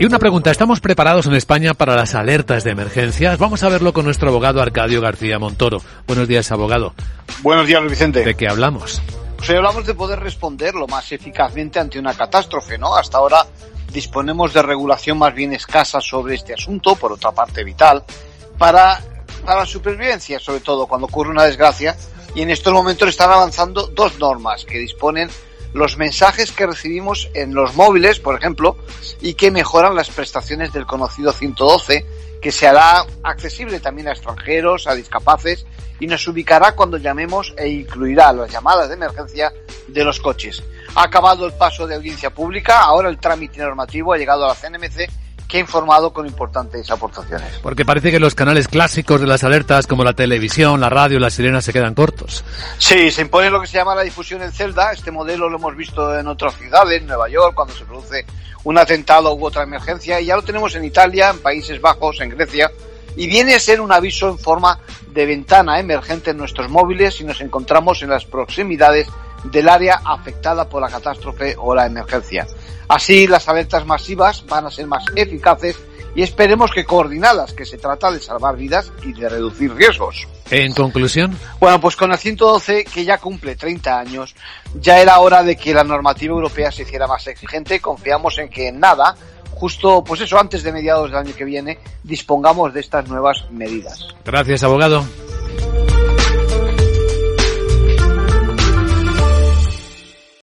Y una pregunta, ¿estamos preparados en España para las alertas de emergencias? Vamos a verlo con nuestro abogado Arcadio García Montoro. Buenos días, abogado. Buenos días, Vicente. ¿De qué hablamos? Pues hoy hablamos de poder responder lo más eficazmente ante una catástrofe, ¿no? Hasta ahora disponemos de regulación más bien escasa sobre este asunto, por otra parte vital, para, para la supervivencia, sobre todo cuando ocurre una desgracia, y en estos momentos están avanzando dos normas que disponen los mensajes que recibimos en los móviles, por ejemplo, y que mejoran las prestaciones del conocido 112, que se hará accesible también a extranjeros, a discapaces, y nos ubicará cuando llamemos e incluirá las llamadas de emergencia de los coches. Ha acabado el paso de audiencia pública, ahora el trámite normativo ha llegado a la CNMC que ha informado con importantes aportaciones. Porque parece que los canales clásicos de las alertas, como la televisión, la radio, las sirenas, se quedan cortos. Sí, se impone lo que se llama la difusión en celda. Este modelo lo hemos visto en otras ciudades, Nueva York, cuando se produce un atentado u otra emergencia, y ya lo tenemos en Italia, en Países Bajos, en Grecia, y viene a ser un aviso en forma de ventana emergente en nuestros móviles si nos encontramos en las proximidades del área afectada por la catástrofe o la emergencia. Así, las alertas masivas van a ser más eficaces y esperemos que coordinadas, que se trata de salvar vidas y de reducir riesgos. En conclusión. Bueno, pues con el 112, que ya cumple 30 años, ya era hora de que la normativa europea se hiciera más exigente. Confiamos en que en nada, justo, pues eso, antes de mediados del año que viene, dispongamos de estas nuevas medidas. Gracias, abogado.